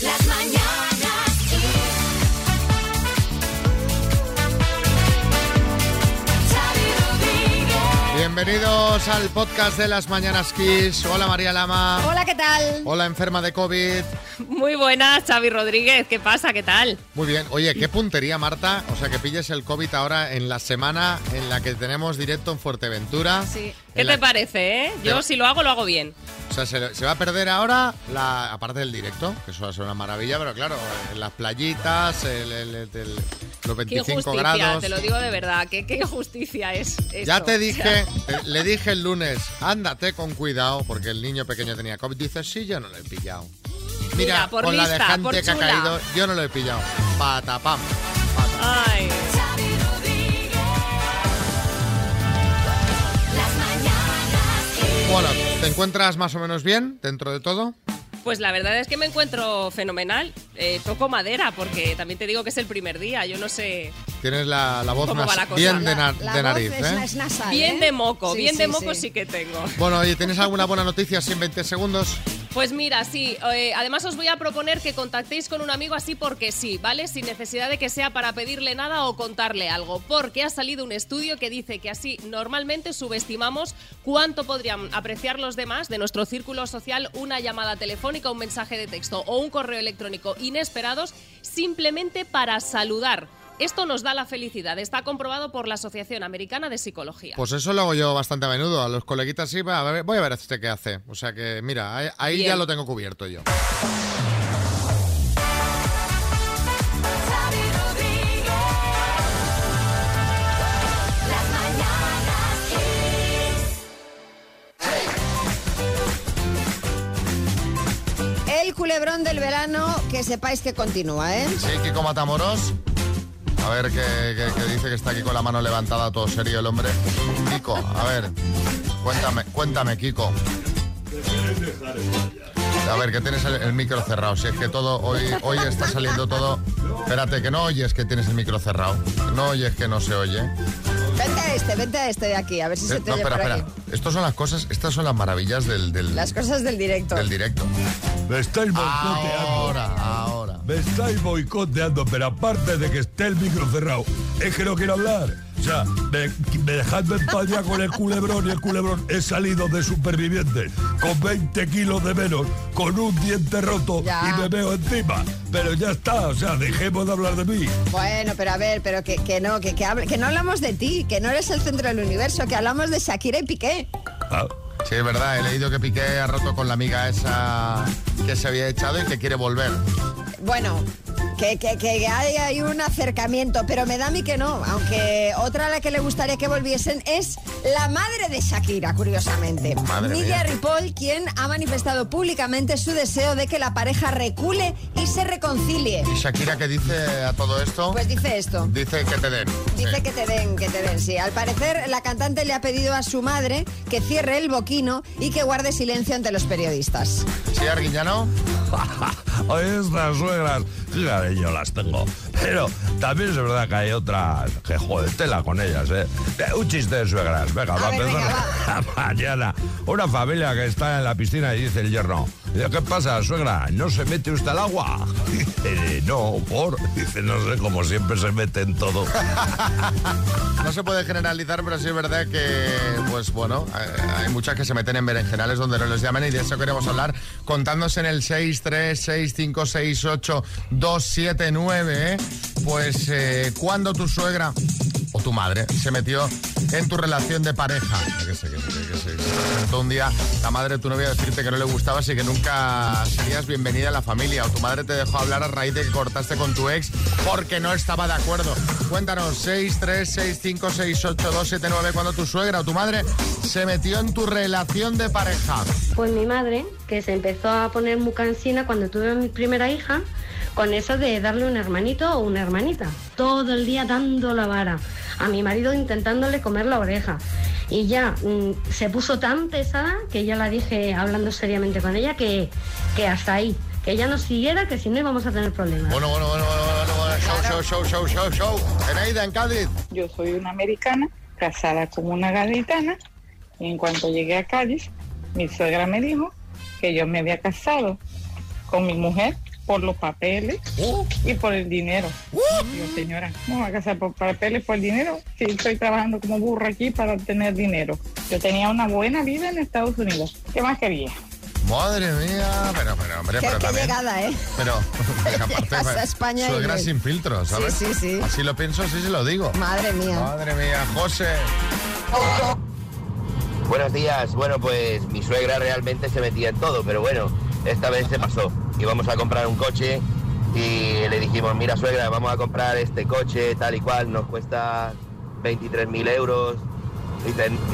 Las mañanas Bienvenidos al podcast de las Mañanas Kiss. Hola María Lama. Hola, ¿qué tal? Hola enferma de COVID. Muy buenas, Xavi Rodríguez. ¿Qué pasa? ¿Qué tal? Muy bien. Oye, qué puntería, Marta. O sea, que pilles el COVID ahora en la semana en la que tenemos directo en Fuerteventura. Sí. ¿Qué la- te parece, eh? Yo si lo hago, lo hago bien. O sea, se, se va a perder ahora, la, aparte del directo, que eso va a ser una maravilla, pero claro, en las playitas, el- el- el- los Qué 25 injusticia, grados. te lo digo de verdad. Qué, qué injusticia es eso. Ya te O dije, sea, le dije el lunes, ándate con cuidado, porque el niño pequeño tenía COVID. Dice, sí, yo no lo he pillado. Mira, Mira, por con la de lista, gente por que ha caído, yo no lo he pillado. Patapam. Ay. Mañanas Kiss. Bueno, ¿te encuentras más o menos bien dentro de todo? Pues la verdad es que me encuentro fenomenal. Eh, toco madera, porque también te digo que es el primer día. Yo no sé. Tienes la, la voz ¿Cómo nas- la bien de, na- La de voz nariz, es, ¿eh? es nasal, Bien ¿eh? de moco, Sí, bien sí, de moco sí. sí que tengo. Bueno, oye, ¿tienes alguna buena noticia así en 20 segundos? Pues mira, sí. eh, además os voy a proponer que contactéis con un amigo así porque sí, ¿vale? Sin necesidad de que sea para pedirle nada o contarle algo. Porque ha salido un estudio que dice que así normalmente subestimamos cuánto podrían apreciar los demás de nuestro círculo social una llamada telefónica, un mensaje de texto o un correo electrónico inesperados simplemente para saludar. Esto nos da la felicidad. Está comprobado por la Asociación Americana de Psicología. Pues eso lo hago yo bastante a menudo. A los coleguitas sí, va, a ver- voy a ver este qué hace. O sea que, mira, ahí, Bien. ya lo tengo cubierto yo. El culebrón del verano, que sepáis que continúa, ¿eh? Sí, Kiko Matamoros. A ver, que, que- que dice que está aquí con la mano levantada, todo serio el hombre. Kiko, a ver, cuéntame, cuéntame, Kiko. A ver, que tienes el, el micro cerrado. Si es que todo, hoy, hoy está saliendo todo. Espérate, que no oyes que tienes el micro cerrado. Que no oyes que no se oye. Vente a este, vente a este de aquí, a ver si se Eh, te no, oye espera, por espera. aquí. Estas son las cosas, estas son las maravillas del, del, Las cosas del directo. del directo. Me estáis boicoteando. Ahora. Me estáis boicoteando, pero aparte de que esté el micro cerrado, es que no quiero hablar. O sea, me, me dejadme en paz ya con el culebrón y el culebrón. He salido de superviviente con 20 kilos de menos, con un diente roto Ya. y me veo encima. Pero ya está, o sea, dejemos de hablar de mí. Bueno, pero a ver, pero que, que no, que, que, hable- que no hablamos de ti, que no eres el centro del universo, que hablamos de Shakira y Piqué. Ah, Sí, es verdad, he leído que Piqué ha roto con la amiga esa que se había echado y que quiere volver. Bueno, que, que, que hay, hay un acercamiento, pero me da a mí que no. Aunque otra a la que le gustaría que volviesen es la madre de Shakira, curiosamente. Nidia. Ripoll, quien ha manifestado públicamente su deseo de que la pareja recule y se reconcilie. ¿Y Shakira qué dice a todo esto? Pues dice esto. Dice que te den. Dice Sí. que te den, que te den, sí. Al parecer, la cantante le ha pedido a su madre que cierre el y que guarde silencio ante los periodistas. ¿Sí, Arguiñano? Oye, estas suegras, fíjate, yo las tengo. Pero también es verdad que hay otras que joder, tela con ellas, ¿eh? Un chiste de suegras, venga, va a empezar mañana. Una familia que está en la piscina y dice el yerno, ¿qué pasa, suegra? ¿No se mete usted al agua? Dice, no, por. Dice, no sé, como siempre se mete en todo. No se puede generalizar, pero sí es verdad que, pues bueno, eh, hay muchas que se meten en berenjenales donde no les llaman y de eso queremos hablar contándose en el 636568279, ¿eh? Pues eh, cuando tu suegra o tu madre se metió en tu relación de pareja. Sé, que sé, que sé, que presentó un día la madre de tu novia decirte que no le gustabas y que nunca serías bienvenida a la familia. O tu madre te dejó hablar a raíz de que cortaste con tu ex porque no estaba de acuerdo. Cuéntanos, 636568279, cuando tu suegra o tu madre se metió en tu relación de pareja. Pues mi madre, que se empezó a poner muy cansina cuando tuve a mi primera hija, con eso de darle un hermanito o una hermanita. Todo el día dando la vara. A mi marido intentándole comer la oreja. Y ya mm, se puso tan pesada que ya la dije, hablando seriamente con ella, que, que hasta ahí. Que ya nos siguiera, que si no íbamos a tener problemas. Bueno, bueno, bueno, bueno, bueno, bueno, show, show, show, show, show, show. Eneida, en Cádiz. Yo soy una americana, casada con una gaditana, y en cuanto llegué a Cádiz, mi suegra me dijo que yo me había casado con mi mujer por los papeles Uh, y por el dinero. Digo, señora, no voy a casar por papeles, por dinero. Sí, estoy trabajando como burro aquí para obtener dinero. Yo tenía una buena vida en Estados Unidos. ¿Qué más quería? madre mía, pero, pero hombre, Qué, pero qué también- llegada, ¿eh? Pero, aparte, a España y suegra ves. sin filtro, ¿sabes? Sí, sí, sí. Así lo pienso, así se lo digo. Madre mía. Madre mía, José. Buenos días. Bueno, pues mi suegra realmente se metía en todo, pero bueno, esta vez se pasó. Íbamos a comprar un coche y le dijimos, mira suegra, vamos a comprar este coche tal y cual, nos cuesta 23.000 euros.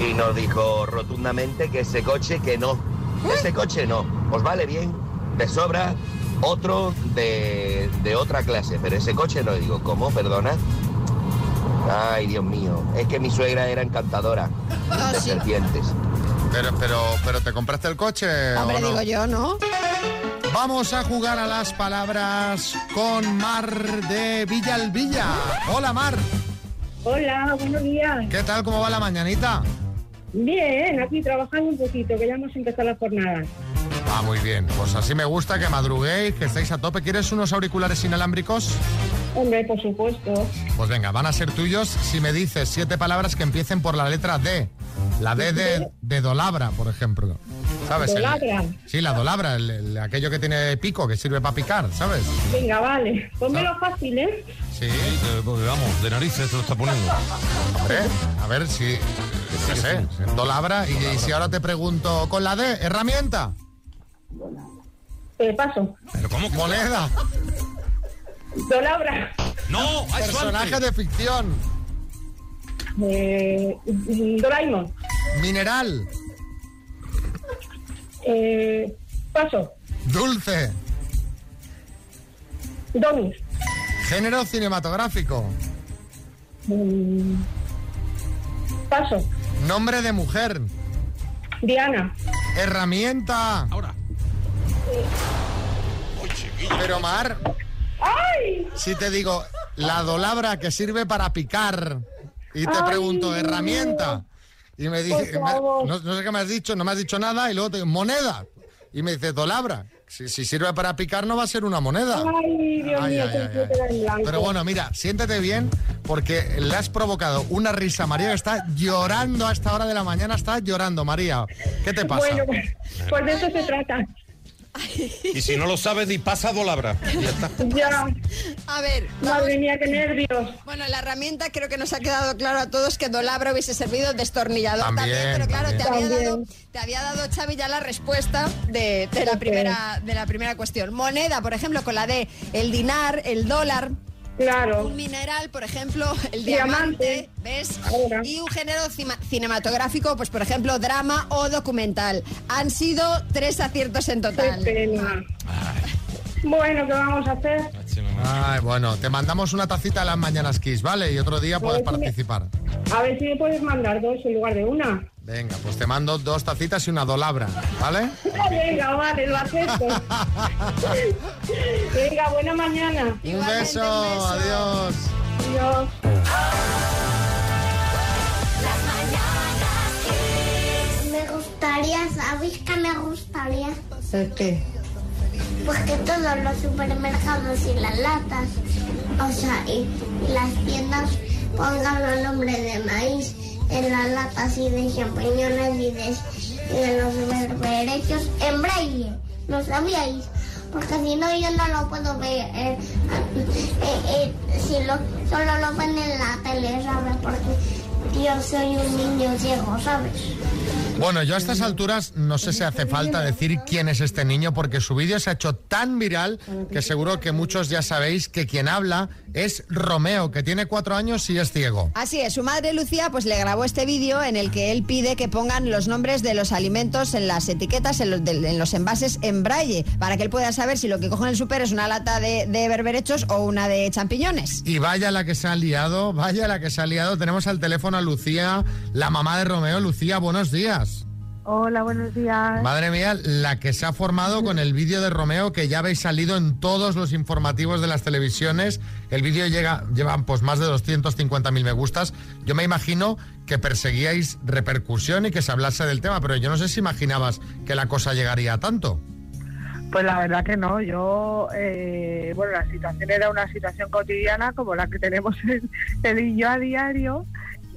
Y nos dijo rotundamente que ese coche que no, ese coche no, os vale bien, de sobra, otro de, de otra clase, pero ese coche no. Digo, ¿cómo? Perdona. Ay, Dios mío, es que mi suegra era encantadora Ah, de sí. serpientes. Pero, pero, pero ¿te compraste el coche Hombre, o no? digo yo, ¿no? Vamos a jugar a las palabras con Mar de Villalvilla. Hola, Mar. Hola, buenos días. ¿Qué tal? ¿Cómo va la mañanita? Bien, aquí trabajando un poquito, que ya hemos empezado la jornada. Ah, muy bien. Pues así me gusta que madruguéis, que estéis a tope. ¿Quieres unos auriculares inalámbricos? Hombre, por supuesto. Pues venga, van a ser tuyos si me dices siete palabras que empiecen por la letra D. La D de, de dolabra, por ejemplo. ¿Sabes? El- Dolabra. sí, la dolabra, el- el- aquello que tiene pico, que sirve para picar, ¿sabes? Venga, vale. Pónmelo fácil, ¿eh? Sí. Porque vamos, de narices te lo está poniendo. Hombre, a ver si... No sé, dolabra. Y, y si ahora te pregunto, con la D, herramienta, Eh, paso. Pero ¿cómo? moneda, Dolabra. No, hay personaje de ficción, Eh, Doraemon. mineral, Eh, paso. dulce, Donis. género cinematográfico, Mm, paso. nombre de mujer, Diana. herramienta. Ahora. Pero Mar, ¡Ay! si te digo la dolabra que sirve para picar y te Ay, pregunto herramienta y me dice, me- no, no sé qué me has dicho, no me has dicho nada y luego te digo moneda y me dice dolabra. Si, si sirve para picar no va a ser una moneda. Ay, Dios Ay, mío, ay. Pero bueno, mira, siéntete bien porque le has provocado una risa María que está llorando a esta hora de la mañana, está llorando, María. ¿Qué te pasa? Bueno, pues de eso se trata. Y si no lo sabes, di pasa dolabra. Y ya está. Ya. A ver, vamos. Madre mía, qué nervios. Bueno, la herramienta creo que nos ha quedado claro a todos que Dolabra hubiese servido destornillador también, También, pero claro, te había, también. dado, te había dado Xavi ya la respuesta de, de la primera, de la primera cuestión. Moneda, por ejemplo, con la de el dinar, el dólar, Claro. un mineral, por ejemplo, el Diamante. diamante, ¿ves? Ahora. Y un género cinematográfico, pues por ejemplo, drama o documental. Han sido tres aciertos en Qué total. pena. Bueno, ¿qué vamos a hacer? Ay, bueno, te mandamos una tacita a las mañanas Kiss, ¿vale? Y otro día puedes ver si me- participar. A ver si me puedes mandar dos en lugar de una. Venga, pues te mando dos tacitas y una dolabra, ¿vale? Venga, vale, lo acepto. Venga, buena mañana. Un beso, un beso. adiós. Adiós. Me gustaría, ¿sabéis qué me gustaría? ¿El qué? Pues que todos los supermercados y las latas, o sea, y, y las tiendas pongan los nombres de maíz en las latas y de champiñones y de, los berberechos en braille. ¿Lo sabíais? Porque si no yo no lo puedo ver. eh, eh, eh, si lo, solo lo ven en la tele, ¿sabes? Porque yo soy un niño ciego, ¿sabes? Bueno, yo a estas alturas no sé si hace falta decir quién es este niño porque su vídeo se ha hecho tan viral que seguro que muchos ya sabéis que quien habla es Romeo, que tiene cuatro años y es ciego. Así es, su madre Lucía pues le grabó este vídeo en el que él pide que pongan los nombres de los alimentos en las etiquetas, en los, de- en los envases en braille, para que él pueda saber si lo que coge en el súper es una lata de, de berberechos o una de champiñones. Y vaya la que se ha liado, vaya la que se ha liado. Tenemos al teléfono a Lucía, la mamá de Romeo. Lucía, buenos días. Hola, buenos días. Madre mía, la que se ha formado con el vídeo de Romeo que ya habéis salido en todos los informativos de las televisiones. El vídeo llega, lleva pues más de 250.000 me gustas. Yo me imagino que perseguíais repercusión y que se hablase del tema, pero yo no sé si imaginabas que la cosa llegaría a tanto. Pues la verdad que no, yo, eh, bueno, la situación era una situación cotidiana como la que tenemos él y yo a diario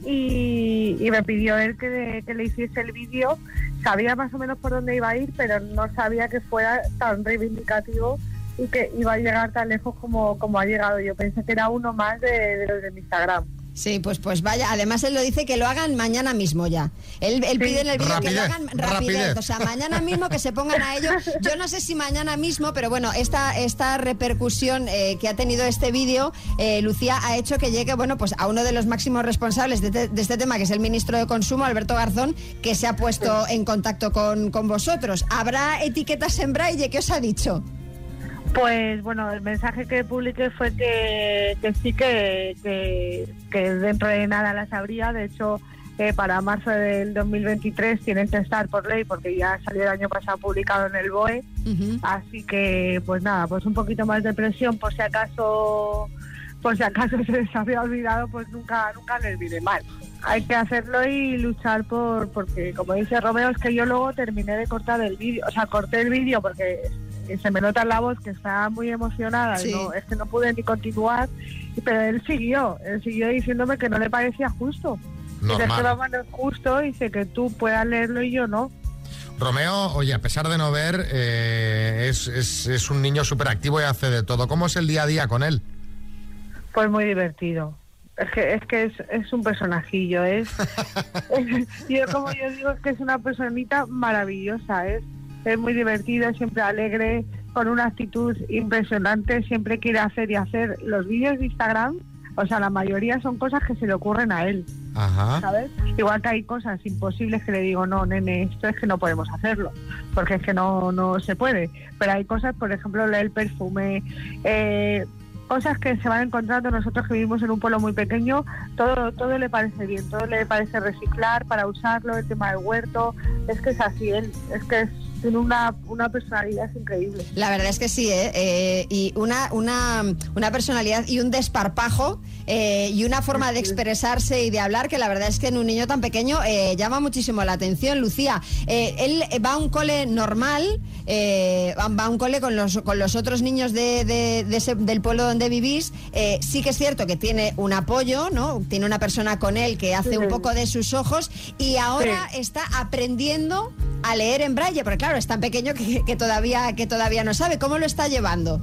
y, y me pidió él que, le hiciese el vídeo. Sabía más o menos por dónde iba a ir, pero no sabía que fuera tan reivindicativo y que iba a llegar tan lejos como, como ha llegado. Yo pensé que era uno más de, de los de Instagram. Sí, pues pues vaya, además él lo dice que lo hagan mañana mismo ya. Él, él pide en el vídeo que lo hagan rapidez, rapidez. o sea, mañana mismo que se pongan a ello. Yo no sé si mañana mismo, pero bueno, esta, esta repercusión eh, que ha tenido este vídeo, eh, Lucía, ha hecho que llegue, bueno, pues a uno de los máximos responsables de, te- de este tema, que es el ministro de Consumo, Alberto Garzón, que se ha puesto en contacto con, con vosotros. ¿Habrá etiquetas en braille? ¿Qué os ha dicho? Pues bueno, el mensaje que publiqué fue que, que sí, que, que, que dentro de nada las habría. De hecho, eh, para marzo del 2023 tienen que estar por ley porque ya salió el año pasado publicado en el BOE. Así que, pues nada, pues un poquito más de presión por si acaso por si acaso se les había olvidado, pues nunca nunca les viene mal. Hay que hacerlo y luchar por porque como dice Romeo es que yo luego terminé de cortar el vídeo, o sea, corté el vídeo porque se me nota en la voz que está muy emocionada, y Sí. no, es que no pude ni continuar, pero él siguió, él siguió diciéndome que no le parecía justo. Normal. que mamá no es justo, dice que tú puedas leerlo y yo no. Romeo, oye, a pesar de no ver, eh, es, es- es un niño súper activo y hace de todo. ¿Cómo es el día a día con él? Pues muy divertido. Es que es, que es, es un personajillo, es... yo como yo digo, es que es una personita maravillosa, es, es muy divertido, siempre alegre, con una actitud impresionante, siempre quiere hacer y hacer los vídeos de Instagram. O sea, la mayoría son cosas que se le ocurren a él, Ajá. ¿sabes? Igual que hay cosas imposibles que le digo, no, nene, esto es que no podemos hacerlo, porque es que no, no se puede. Pero hay cosas, por ejemplo, el perfume, eh, cosas que se van encontrando nosotros que vivimos en un pueblo muy pequeño, todo, todo le parece bien, todo le parece reciclar para usarlo, el tema del huerto, es que es así, él, es que es- tiene una, una personalidad increíble. La verdad es que sí, ¿eh? Eh, y una, una, una personalidad y un desparpajo eh, y una forma de expresarse y de hablar que la verdad es que en un niño tan pequeño eh, llama muchísimo la atención. Lucía, él va a un cole normal, va a un cole con los, con los otros niños de, de- de ese- del pueblo donde vivís. Sí que es cierto que tiene un apoyo, ¿no? Tiene una persona con él que hace Sí. un poco de sus ojos y ahora está aprendiendo a leer en braille, porque claro, es tan pequeño que, que todavía, que todavía no sabe. ¿Cómo lo está llevando?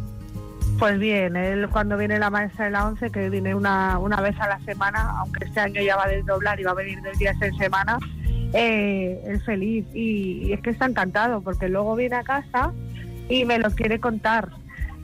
Pues bien, él cuando viene la maestra de la 11, que viene una, una vez a la semana, aunque este año ya va a desdoblar y va a venir del día en semana, eh, es feliz y, y es que está encantado porque luego viene a casa y me lo quiere contar.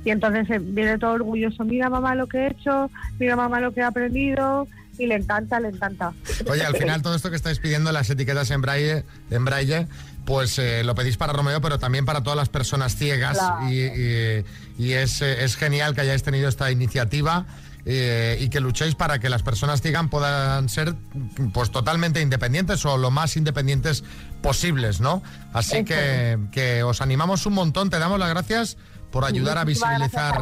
Y entonces eh, viene todo orgulloso, mira mamá lo que he hecho, mira mamá lo que he aprendido y le encanta, le encanta. Oye, al final todo esto que estáis pidiendo, las etiquetas en braille, en braille pues eh, lo pedís para Romeo, pero también para todas las personas ciegas. Claro. Y, y- y es, eh, es genial que hayáis tenido esta iniciativa. eh, y que luchéis para que las personas ciegas puedan ser pues totalmente independientes o lo más independientes posibles, ¿no? Así que, que os animamos un montón, te damos las gracias por ayudar a visibilizar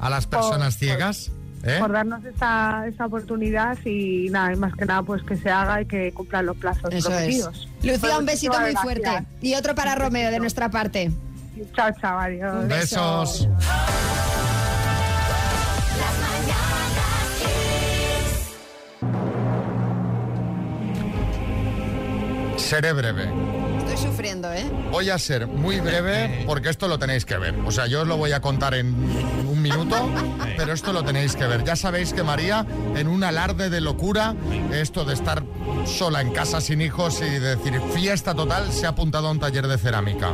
a, las personas por- ciegas. ¿Eh? por darnos esta, esta oportunidad y nada, y más que nada pues que se haga y que cumplan los plazos Eso es. prometidos. Lucía, Pues un besito muy fuerte. Y otro para Romeo de nuestra parte. Chao, chao, adiós. Besos. Seré breve. Estoy sufriendo, ¿eh? Voy a ser muy breve porque esto lo tenéis que ver. O sea, yo os lo voy a contar en un minuto, pero esto lo tenéis que ver. Ya sabéis que María, en un alarde de locura, esto de estar sola en casa sin hijos y decir fiesta total, se ha apuntado a un taller de cerámica.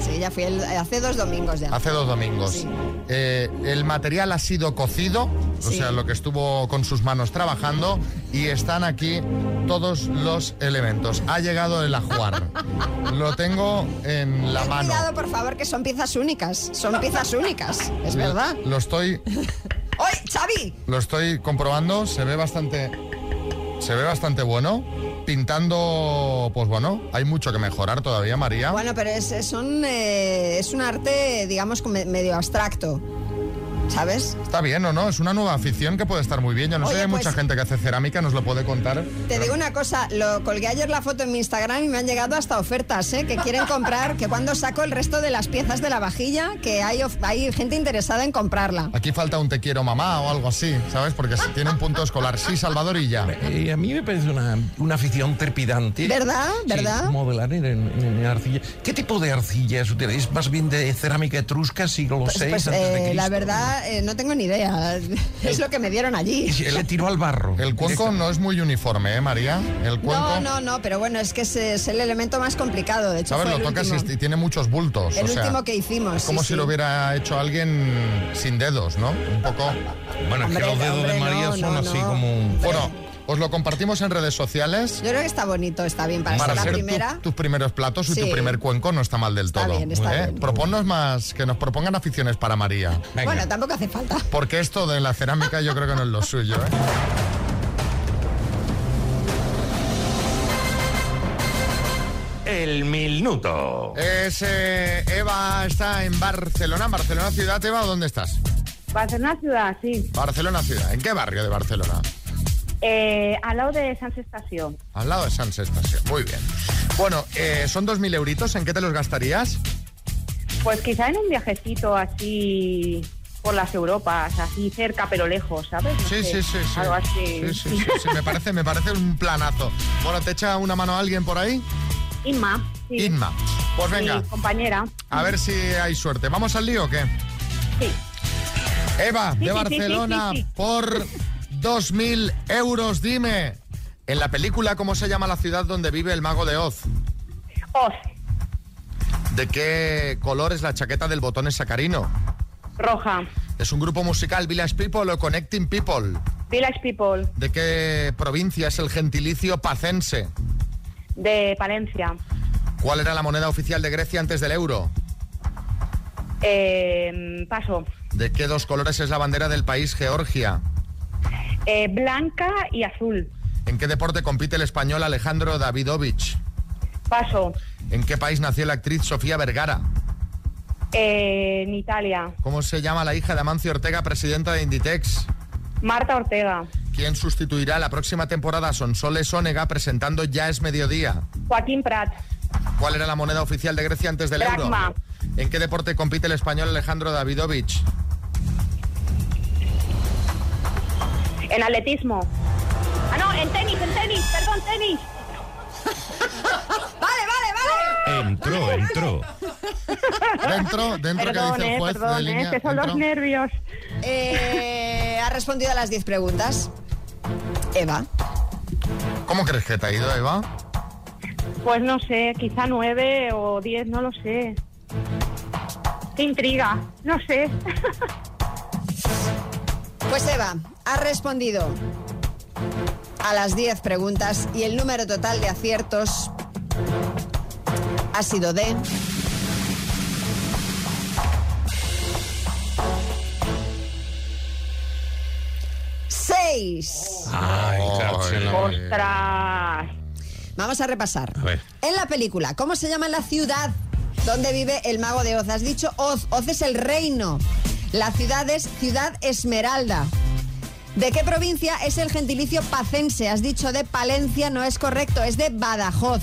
Sí, ya fui el- hace dos domingos ya. Hace dos domingos. Sí. Eh, el material ha sido cocido, o sea, lo que estuvo con sus manos trabajando, y están aquí todos los elementos. Ha llegado el ajuar. Lo tengo en la Ten mano. Cuidado, por favor, que son piezas únicas. Son piezas únicas, es verdad. Lo estoy, ¡Oye, Xavi! lo estoy comprobando, se ve bastante. Se ve bastante bueno. Pintando, pues bueno, hay mucho que mejorar todavía, María. Bueno, pero es, es un, eh, arte, digamos, medio abstracto. ¿Sabes? Está bien o no, es una nueva afición que puede estar muy bien. Yo no sé, Oye, hay pues- mucha gente que hace cerámica, nos lo puede contar. Te digo una cosa, lo colgué ayer la foto en mi Instagram y me han llegado hasta ofertas, ¿eh? Que quieren comprar, que cuando saco el resto de las piezas de la vajilla, que hay, of- hay gente interesada en comprarla. Aquí falta un te quiero mamá o algo así, ¿sabes? Porque si tiene un punto escolar. Sí, Salvador y ya. Eh, a mí me parece una, una afición trepidante. ¿Verdad? ¿Verdad? Sí, modelar en, en- en arcilla. ¿Qué tipo de arcilla es más bien de cerámica etrusca, siglo Pues, VI pues, antes de eh, la verdad, eh, no tengo ni idea. Es lo que me dieron allí. Le tiró al barro. El cuenco no es muy uniforme, ¿eh, María? El cuenco. No, no, no, pero bueno, es que es, es el elemento más complicado. De hecho, ¿Sabes? fue Lo el tocas y último. y tiene muchos bultos. El o sea, último que hicimos, Es como sí, si sí. lo hubiera hecho alguien sin dedos, ¿no? Un poco. Bueno, es que los dedos hombre, de María no, son no, así no. como... un- Bueno, os lo compartimos en redes sociales. Yo creo que está bonito, está bien para, Para ser la tu- primera. tus primeros platos y tu primer cuenco no está mal del Está todo. bien, está ¿eh? bien. Proponnos más, que nos propongan aficiones para María. Venga. Bueno, tampoco hace falta. Porque esto de la cerámica yo creo que no es lo suyo, ¿eh? El minuto. Es, eh, Eva está en Barcelona. ¿Barcelona ciudad, Eva, dónde estás? Barcelona ciudad, sí. Barcelona ciudad. ¿En qué barrio de Barcelona? Eh, al lado de Sans Estación. Al lado de Sans Estación. Muy bien. Bueno, eh, son 2.000 euritos. ¿En qué te los gastarías? Pues quizá en un viajecito así por las Europas, así cerca pero lejos, ¿sabes? No Sí, sé, sí, sí, sí. Algo así. Sí, sí, sí, sí, Me parece, me parece un planazo. Bueno, ¿te echa una mano alguien por ahí? Inma. Inma. Pues venga, Mi compañera. a ver si hay suerte. ¿Vamos al lío o qué? Sí. Eva, de Barcelona, por 2.000 euros, dime. En la película, ¿cómo se llama la ciudad donde vive el mago de Oz? Oz, ¿De qué color es la chaqueta del botón sacarino? Roja, ¿Es un grupo musical Village People o Connecting People? Village People, ¿De qué provincia es el gentilicio pacense? de Palencia, ¿Cuál era la moneda oficial de Grecia antes del euro? eh, Paso, ¿De qué dos colores es la bandera del país Georgia? Eh, Blanca y Azul, ¿En qué deporte compite el español Alejandro Davidovich? Paso, ¿En qué país nació la actriz Sofía Vergara? eh, en Italia, ¿Cómo se llama la hija de Amancio Ortega, presidenta de Inditex? Marta Ortega, ¿Quién sustituirá la próxima temporada a Sonsoles Ónega presentando Ya es Mediodía? Joaquín Prat, ¿Cuál era la moneda oficial de Grecia antes del Dracma. euro? ¿En qué deporte compite el español Alejandro Davidovich? En atletismo. Ah, no, en tenis, en tenis, perdón, tenis. Vale, vale, vale. Entró, entró. Dentro, dentro que Perdón, dice el eh, juez perdón, de eh, línea. que son los nervios. Eh, ha respondido a las 10 preguntas. Eva. ¿Cómo crees que te ha ido, Eva? Pues no sé, quizá nueve o diez, no lo sé. Qué intriga, no sé. Pues Eva, ha respondido a las 10 preguntas y el número total de aciertos ha sido de... ¡Seis! Ay, claro, se no. Ostras. Vamos a repasar. A ver. En la película, ¿cómo se llama la ciudad donde vive el mago de Oz? Has dicho Oz. Oz es el reino. La ciudad es Ciudad Esmeralda. ¿De qué provincia es el gentilicio pacense? Has dicho de Palencia, no es correcto, es de Badajoz.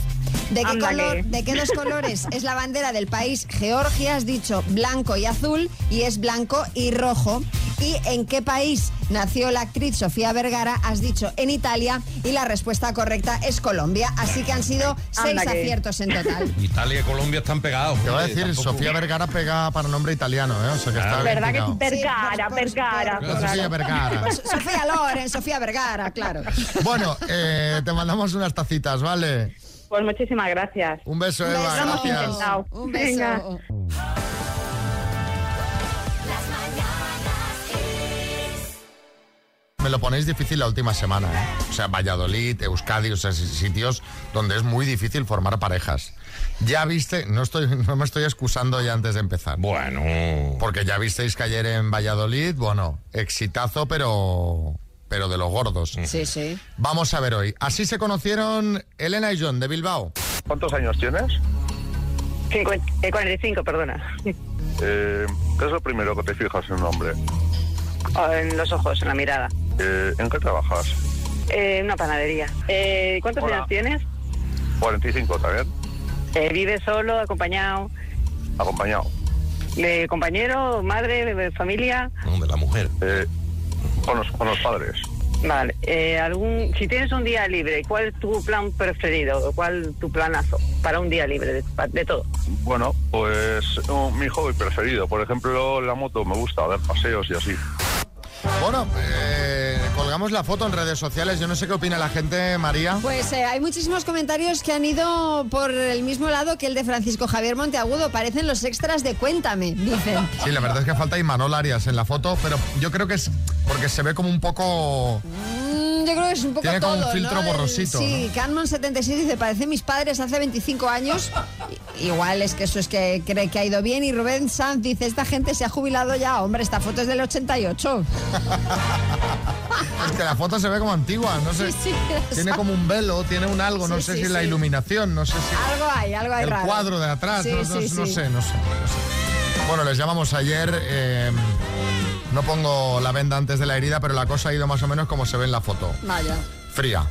¿De qué, color, ¿De qué dos colores es la bandera del país Georgia? Has dicho blanco y azul y es blanco y rojo. ¿Y en qué país nació la actriz Sofía Vergara? Has dicho en Italia y la respuesta correcta es Colombia. Así que han sido seis Anda que- aciertos en total. Italia y Colombia están pegados. Te voy a decir, tampoco- Sofía Vergara pega para nombre italiano, ¿eh? O sea que está bien ¿Verdad que es Vergara, Sí, por- por- Vergara? por- Sofía. Vergara. Pues Sofía Loren, Sofía Vergara, claro. Bueno, eh, te mandamos unas tacitas, ¿vale? Pues muchísimas gracias. Un beso, Un Eva, gracias. Un Venga. beso. Me lo ponéis difícil la última semana, ¿eh? O sea, Valladolid, Euskadi, o sea, sitios donde es muy difícil formar parejas. Ya viste, no, estoy, no me estoy excusando ya antes de empezar. Bueno. Porque ya visteis que ayer en Valladolid, bueno, exitazo, pero, pero de los gordos. Sí, sí. Vamos a ver hoy. Así se conocieron Elena y John de Bilbao. ¿Cuántos años tienes? 50, eh, 45, perdona. Eh, ¿Qué es lo primero que te fijas en un hombre? En los ojos, en la mirada. Eh, ¿En qué trabajas? Eh, una panadería. Eh, ¿Cuántos Hola. años tienes? 45, ¿también? Eh, ¿Vives solo, acompañado? Acompañado. ¿De compañero, madre, de familia? de la mujer. Eh, con, los, con los padres. Vale. Eh, algún, si tienes un día libre, ¿cuál es tu plan preferido? ¿Cuál tu planazo para un día libre de, de todo? Bueno, pues mi hobby preferido. Por ejemplo, la moto me gusta, dar paseos y así. Bueno, eh, colgamos la foto en redes sociales. Yo no sé qué opina la gente, María. Pues eh, hay muchísimos comentarios que han ido por el mismo lado que el de Francisco Javier Monteagudo. Parecen los extras de Cuéntame, dicen. Sí, la verdad es que falta Imanol Arias en la foto, pero yo creo que es porque se ve como un poco... Mm, yo creo que es un poco Tiene como un filtro ¿no? borrosito, Sí, Canmon76 dice, parecen mis padres hace 25 años. Igual es que eso es que cree que ha ido bien. Y Rubén Sanz dice, esta gente se ha jubilado ya. Hombre, esta foto es del 88. Es que la foto se ve como antigua, no sé. Sí, sí, tiene como un velo, tiene un algo, no sé si la iluminación, no sé si... Algo hay, algo hay el raro. cuadro de atrás, no, no- no sé, no sé, no sé. Bueno, les llamamos ayer, eh, no pongo la venda antes de la herida, pero la cosa ha ido más o menos como se ve en la foto. Vaya. Fría.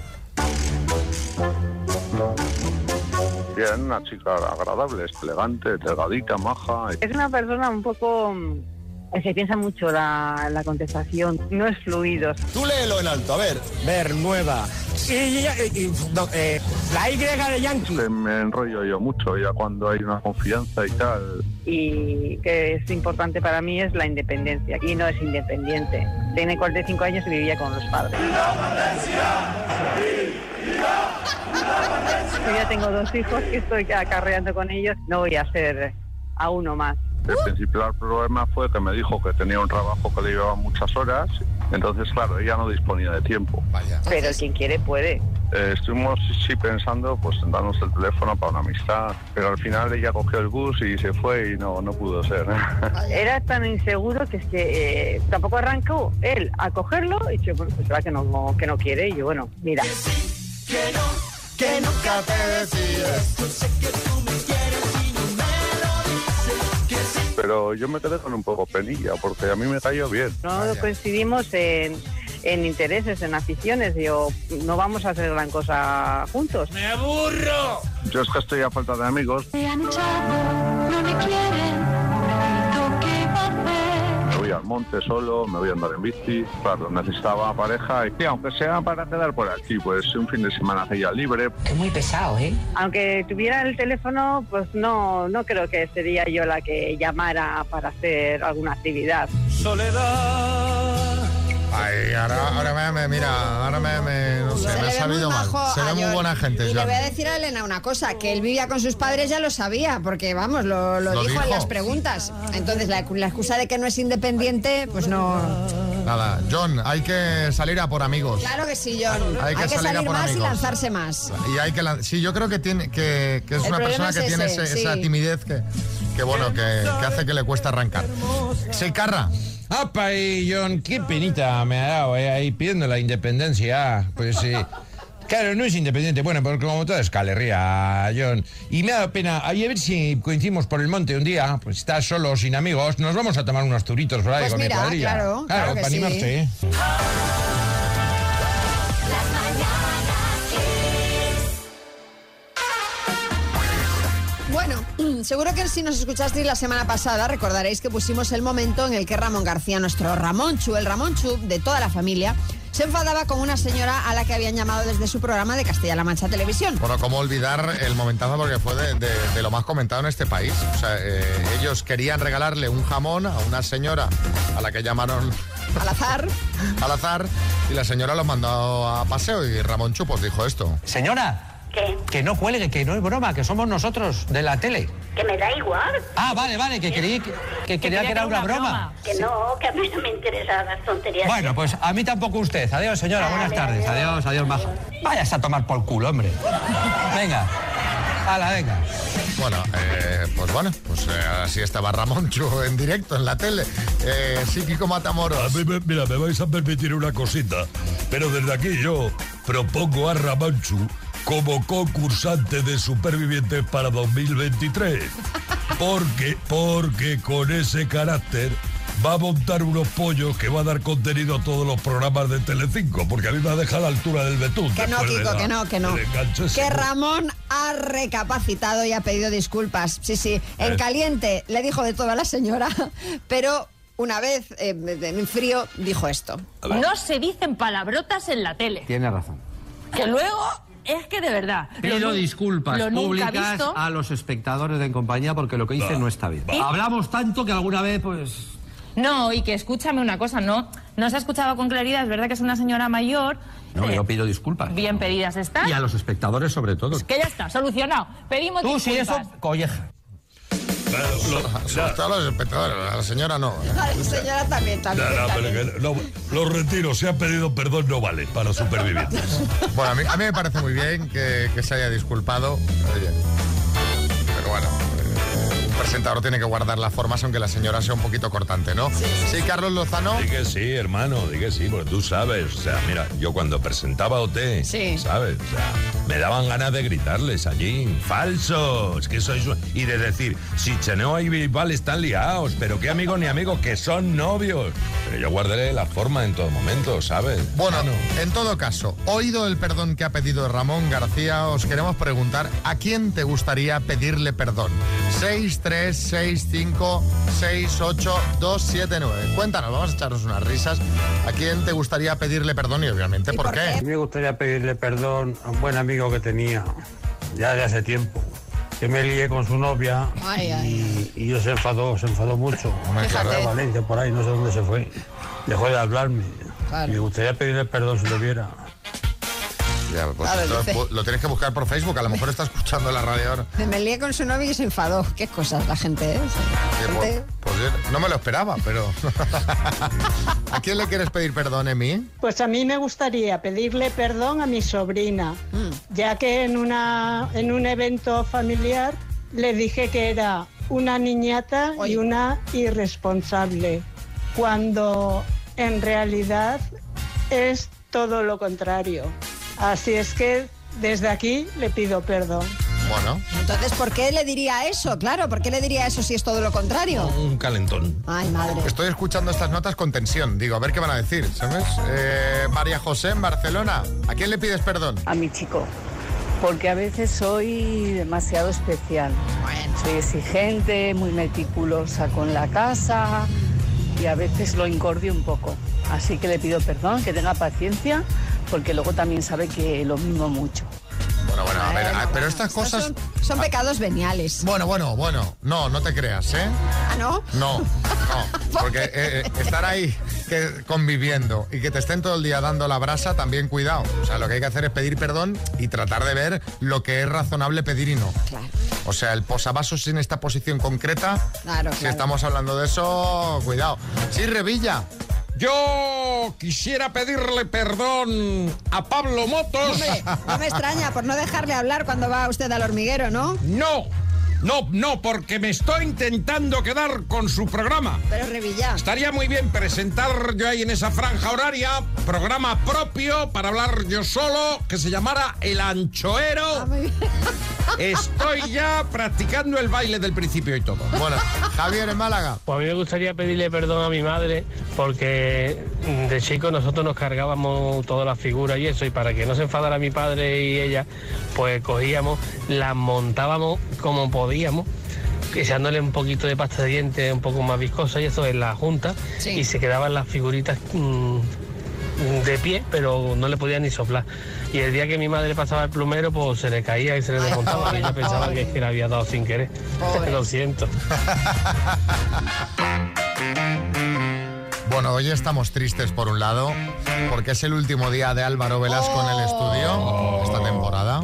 Bien, una chica agradable, elegante, delgadita, maja. Es una persona un poco... mm, Se piensa mucho la, la contestación, no es fluido. Tú léelo en alto, a ver. Ver, nueva. Y, y- y- no, eh, la Y de Yankee. Que me enrollo yo mucho ya cuando hay una confianza y tal. Y que es importante para mí es la independencia. Y no es independiente. Tiene 45 años y vivía con los padres. Yo ya tengo dos hijos que estoy acarreando con ellos. No voy a hacer a uno más. El principal problema fue que me dijo que tenía un trabajo que le llevaba muchas horas. Entonces, claro, ella no disponía de tiempo. Pero quien quiere puede. Eh, estuvimos sí pensando pues en darnos el teléfono para una amistad, pero al final ella cogió el bus y se fue y no, no pudo ser. Era tan inseguro que es que eh, tampoco arrancó él a cogerlo y yo, bueno, pues será que no, que no quiere. Y yo, bueno, mira. Que no, que nunca te decides. Yo sé que tú me Pero yo me quedé con un poco penilla porque a mí me cayó bien. No coincidimos en, en intereses, en aficiones. Yo, no vamos a hacer gran cosa juntos. ¡Me aburro! Yo es que estoy a falta de amigos. Me han echado, no me quieren. Al monte solo, me voy a andar en bici. Claro, necesitaba pareja y sí, aunque sea para quedar por aquí, pues un fin de semana hacía libre. Es muy pesado, ¿eh? Aunque tuviera el teléfono, pues no, no creo que sería yo la que llamara para hacer alguna actividad. Soledad. Ay, ahora, ahora me, mira, ahora me, me- no sé, Se me le ha muy mal. Se ve muy buena gente, Y le John. voy a decir a Elena una cosa, que él vivía con sus padres ya lo sabía, porque vamos, lo, lo ¿Lo dijo, en las preguntas. Entonces la, la excusa de que no es independiente, pues no... Nada, John, hay que salir a por amigos. Claro que sí, John. Hay que salir a por más y amigos. lanzarse más. Y hay que sí, yo creo que tiene que, que es El una persona que tiene ese, esa timidez que, que bueno, que, que hace que le cuesta arrancar. Sí, Carra. Apa, y John, qué penita me ha dado eh, ahí pidiendo la independencia. Pues sí. Claro, no es independiente, bueno, porque como todo es calería, John. Y me ha dado pena, ahí a ver si coincidimos por el monte un día, pues estás solo, sin amigos, nos vamos a tomar unos turitos por ahí Pues con mira, mi cuadrilla. claro, claro que para sí. animarse, ¿eh? Seguro que si nos escuchasteis la semana pasada recordaréis que pusimos el momento en el que Ramón García, nuestro Ramonchu, el Ramonchu de toda la familia, se enfadaba con una señora a la que habían llamado desde su programa de Castilla-La Mancha Televisión. Bueno, cómo olvidar el momentazo porque fue de, de- de lo más comentado en este país. O sea, eh, ellos querían regalarle un jamón a una señora a la que llamaron Al azar. al azar y la señora los mandó a paseo y Ramón Chupos dijo esto. Señora. Que no cuelgue, que no es broma, que somos nosotros de la tele. Que me da igual. Ah, vale, vale, que creí que, que quería que era una broma. Que no, que a mí no me interesan las tonterías. Bueno, pues a mí tampoco usted. Adiós, señora, buenas tardes. Adiós, adiós, majo. Vayas a tomar por culo, hombre. Venga. Hala, venga. Bueno, eh, pues bueno, pues eh, así estaba Ramón Chu en directo en la tele. Eh, Matamoros. A mí me- mira, me vais a permitir una cosita, pero desde aquí yo propongo a Ramanchu como concursante de Supervivientes para 2023. Porque, porque con ese carácter va a montar unos pollos que va a dar contenido a todos los programas de Telecinco, porque a mí me ha dejado a la altura del betún. Que no, Kiko, la- que no, que no. Que Ramón ha recapacitado y ha pedido disculpas. Sí, sí. En Eh. caliente le dijo de todo a la señora, pero una vez eh, en frío dijo esto. No se dicen palabrotas en la tele. Tiene razón. Que luego es que de verdad. Pido disculpas lo nunca públicas visto. a los espectadores de En Compañía porque lo que hice no está bien. ¿Y? Hablamos tanto que alguna vez, pues... No, y que escúchame una cosa, no, no se ha escuchado con claridad, es verdad que es una señora mayor, No, eh, yo pido disculpas. bien pedidas están, Y a los espectadores sobre todo. que ya está, solucionado. Pedimos Tú sí eso, disculpas. Todo a los espectadores, a la señora no. ¿eh? A la señora también, también. No, no, pero también. que no, lo retiro, se ha pedido perdón, no vale para supervivientes. Bueno, a mí, a mí me parece muy bien que, que se haya disculpado. Oye, pero bueno, presentador tiene que guardar las formas aunque la señora sea un poquito cortante, ¿no? Sí, Carlos Lozano. Di que sí, hermano, di que sí, porque tú sabes, o sea, mira, yo cuando presentaba OT, Sí. ¿sabes? O sea, me daban ganas de gritarles allí, falsos, que sois... un-". Y de decir, si Chenoa y Bisbal están liados, pero qué amigos ni amigos, que son novios. Pero yo guardaré la forma en todo momento, ¿sabes? Bueno, en todo caso, oído el perdón que ha pedido Ramón García, os queremos preguntar a quién te gustaría pedirle perdón. 636568279. Cuéntanos, vamos a echaros unas risas. ¿A quién te gustaría pedirle perdón y obviamente por, qué? A mí me gustaría pedirle perdón a un buen amigo que tenía ya de hace tiempo. Que me lié con su novia Ay, ay. y, y yo se enfadó, se enfadó mucho. Fue a Valencia, por ahí, no sé dónde se fue. Dejó de hablarme. Me gustaría pedirle perdón si lo viera. Ya, pues lo tienes que buscar por Facebook, a lo mejor está escuchando la radio ahora. Me lié con su novio y se enfadó. Qué cosas la gente, ¿eh? Que, pues, Gente- pues, yo no me lo esperaba, pero... ¿A quién le quieres pedir perdón, Emi? Pues a mí me gustaría pedirle perdón a mi sobrina, ya que en, una, en un evento familiar le dije que era una niñata y una irresponsable, cuando en realidad es todo lo contrario. Así es que desde aquí le pido perdón. Bueno. Entonces, ¿por qué le diría eso? Claro, ¿por qué le diría eso si es todo lo contrario? Un calentón. Ay, madre. Estoy escuchando estas notas con tensión. Digo, a ver qué van a decir, ¿sabes? Eh, María José en Barcelona. ¿A quién le pides perdón? A mi chico, porque a veces soy demasiado especial. Soy exigente, muy meticulosa con la casa y a veces lo incordio un poco. Así que le pido perdón, que tenga paciencia, porque luego también sabe que lo mimo mucho. Bueno, bueno, a ver, ah, pero estas cosas... Son, son pecados veniales. Bueno, bueno, bueno. No, no te creas, ¿eh? ¿Ah, no? No, no. Porque eh, eh, estar ahí que, conviviendo y que te estén todo el día dando la brasa, también cuidado. O sea, lo que hay que hacer es pedir perdón y tratar de ver lo que es razonable pedir y no. Claro. O sea, el posavasos en esta posición concreta, Claro, si claro. estamos hablando de eso, cuidado. Sí, Revilla. Yo quisiera pedirle perdón a Pablo Motos. Hombre, no me extraña por no dejarle hablar cuando va usted al hormiguero, ¿no? No, no, no, porque me estoy intentando quedar con su programa. Pero Revilla. Estaría muy bien presentar yo ahí en esa franja horaria programa propio para hablar yo solo que se llamara El Anchoero. Estoy ya practicando el baile del principio y todo. Bueno, Javier en Málaga. Pues a mí me gustaría pedirle perdón a mi madre porque de chico nosotros nos cargábamos todas las figuras y eso y para que no se enfadara mi padre y ella pues cogíamos, las montábamos como podíamos echándole un poquito de pasta de dientes un poco más viscosa y eso en la junta Sí. y se quedaban las figuritas mm, de pie pero no le podía ni soplar. Y el día que mi madre pasaba el plumero pues se le caía y se le desmontaba y ella pensaba que, es que le había dado sin querer. Lo siento Bueno, hoy estamos tristes por un lado, porque es el último día de Álvaro Velasco en el estudio esta temporada.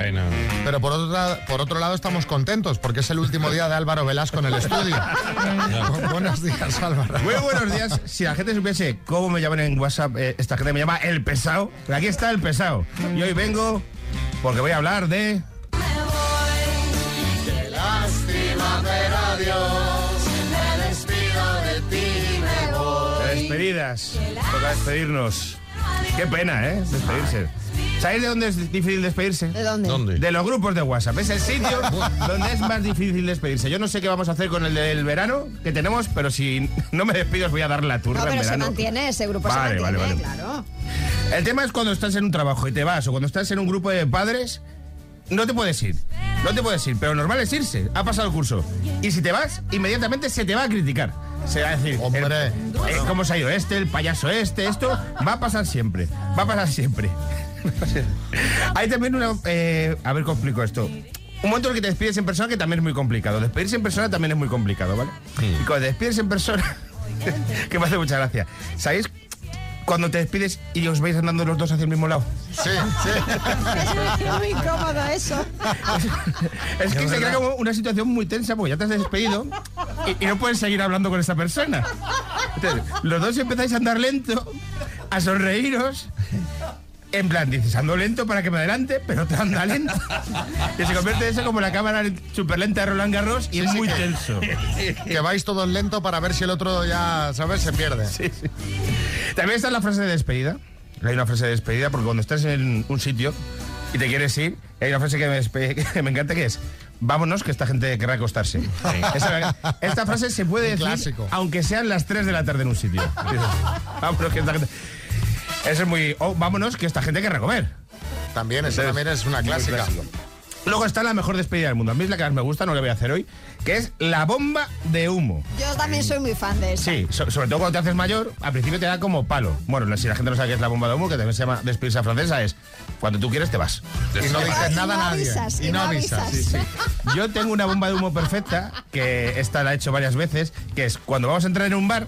Pero por otro, lado- por otro lado estamos contentos, porque es el último día de Álvaro Velasco en el estudio. Bu- Buenos días, Álvaro. Muy buenos días. Si la gente supiese cómo me llaman en WhatsApp, eh, esta gente me llama El Pesado. Pero aquí está El Pesado. Y hoy vengo porque voy a hablar de... Qué lástima, pero adiós. Despedidas. Toca despedirnos. Qué pena, ¿eh? Despedirse. ¿Sabéis de dónde es difícil despedirse? ¿De dónde? De los grupos de WhatsApp. Es el sitio donde es más difícil despedirse. Yo no sé qué vamos a hacer con el del verano que tenemos, pero si no me despido os voy a dar la turra No, en pero se verano. mantiene, ese grupo Vale, se vale, mantiene, vale. claro. El tema es cuando estás en un trabajo y te vas, o cuando estás en un grupo de padres, no te puedes ir. No te puedes ir, pero normal es irse. Ha pasado el curso. Y si te vas, inmediatamente se te va a criticar. Se va a decir, Hombre, el- eh, ¿cómo se ha ido este, el payaso este? Esto va a pasar siempre. Va a pasar siempre. Hay también una... eh, a ver cómo explico esto. Un momento en el que te despides en persona que también es muy complicado. Despedirse en persona también es muy complicado, ¿vale? Y cuando te despides en persona, que me hace mucha gracia. ¿Sabéis cuando te despides y os vais andando los dos hacia el mismo lado? Sí, sí. Es muy incómodo eso. Es que se crea como una situación muy tensa porque ya te has despedido y, y no puedes seguir hablando con esa persona. Entonces, los dos empezáis a andar lento, a sonreíros. En plan, dices, ando lento para que me adelante, pero te anda lento. Y se convierte eso como la cámara súper lenta de Roland Garros y es muy tenso. Que vais todos lento para ver si el otro ya, ¿sabes? Se pierde. También está la frase de despedida. Hay una frase de despedida porque cuando estás en un sitio y te quieres ir, hay una frase que me, que encanta que es vámonos que esta gente querrá acostarse. Esta frase se puede Un decir clásico. aunque sean las 3 de la tarde en un sitio. Vámonos que esta gente... Eso es muy... oh, vámonos que esta gente querrá comer. También, eso también es una clásica. Luego está la mejor despedida del mundo. A mí es la que más me gusta, no la voy a hacer hoy, que es la bomba de humo. Yo también soy muy fan de eso. Sí, so- sobre todo cuando te haces mayor, al principio te da como palo. Bueno, si la gente no sabe qué es la bomba de humo, que también se llama despedirse a francesa, es cuando tú quieres te vas. Y no dices Y nada no a nadie. avisas, Y no avisas. Sí, sí. Yo tengo una bomba de humo perfecta, que esta la he hecho varias veces, que es cuando vamos a entrar en un bar,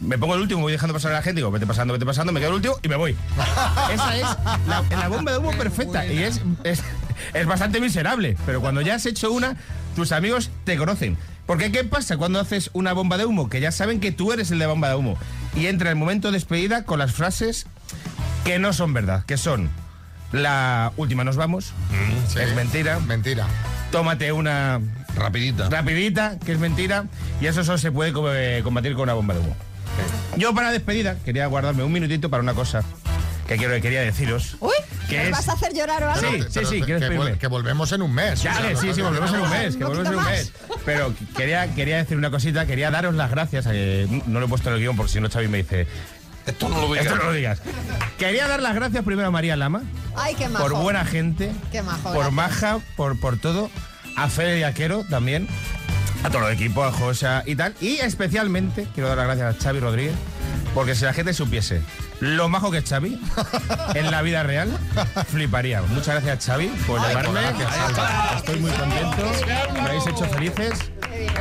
me pongo el último, voy dejando pasar a la gente, digo, vete pasando, vete pasando, me quedo el último y me voy. Esa es la, la bomba de humo perfecta y es, es, es bastante miserable, pero cuando ya has hecho una, tus amigos te conocen. Porque ¿qué pasa cuando haces una bomba de humo? Que ya saben que tú eres el de bomba de humo. Y entra el momento de despedida con las frases que no son verdad, que son la última nos vamos, Sí. es mentira, Mentira. tómate una Rapidita. rapidita, que es mentira, y eso solo se puede eh, combatir con una bomba de humo. Yo para despedida quería guardarme un minutito para una cosa que quiero, quería deciros. Uy, ¿Qué ¿me es? vas a hacer llorar o algo? Sí, sí, Pero sí, que- quiero que, despedirme. vol- que volvemos en un mes. Ya, O sea, que no- sí, sí, volvemos en un mes, que Un volvemos en un mes. poquito Pero quería, quería decir una cosita, quería daros las gracias. eh, no lo he puesto en el guion porque si no Xavi me dice... Esto no lo digas. Esto no lo digas. Quería dar las gracias primero a María Lama Ay, qué majo. por buena gente, Qué majo, por gracias. maja, por, por todo. A Fede y a Quero también. A todo el equipo, a Josa y tal. Y especialmente quiero dar las gracias a Xavi Rodríguez. Porque si la gente supiese lo majo que es Xavi en la vida real, fliparía. Muchas gracias Xavi por llevarme. Estoy muy contento. Me habéis hecho felices.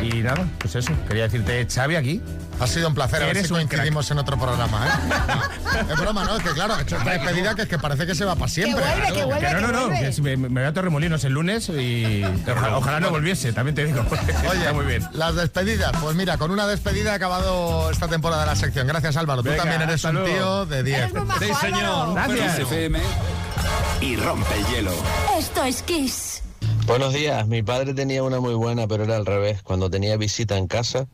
Y nada, pues eso. Quería decirte, Xavi, aquí. Ha sido un placer. A ver Eres si coincidimos en otro programa, ¿eh? No, es broma, ¿no? Es que claro, he hecho esta despedida que es que parece que se va para siempre. vuelve, claro. que vuelve. Que no, no, no, que me, me voy a Torremolinos el lunes y ojalá, ojalá no volviese, también te digo. Oye, está muy bien. las despedidas. Pues mira, con una despedida ha acabado esta temporada de la sección. Gracias, Álvaro. Tú también eres un luego. tío de 10. Eres muy majo, Sí, señor. Álvaro. Gracias. FM y rompe el hielo. Esto es Kiss. Buenos días, mi padre tenía una muy buena, pero era al revés. Cuando tenía visita en casa,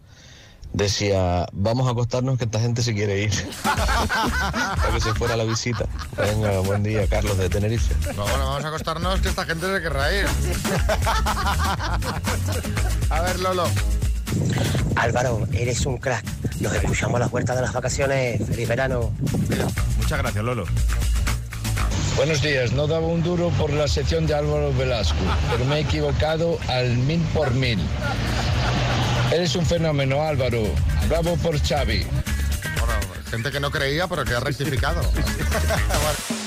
decía, vamos a acostarnos que esta gente se quiere ir. Para que se fuera la visita. Venga, buen día, Carlos de Tenerife. No, bueno, vamos a acostarnos que esta gente se querrá ir. a ver, Lolo. Álvaro, eres un crack. Nos escuchamos a las vueltas de las vacaciones. Feliz verano. Muchas gracias, Lolo. Buenos días, no daba un duro por la sección de Álvaro Velasco, pero me he equivocado al mil por mil. Eres un fenómeno, Álvaro. Bravo por Xavi. Bueno, gente que no creía, pero que ha rectificado.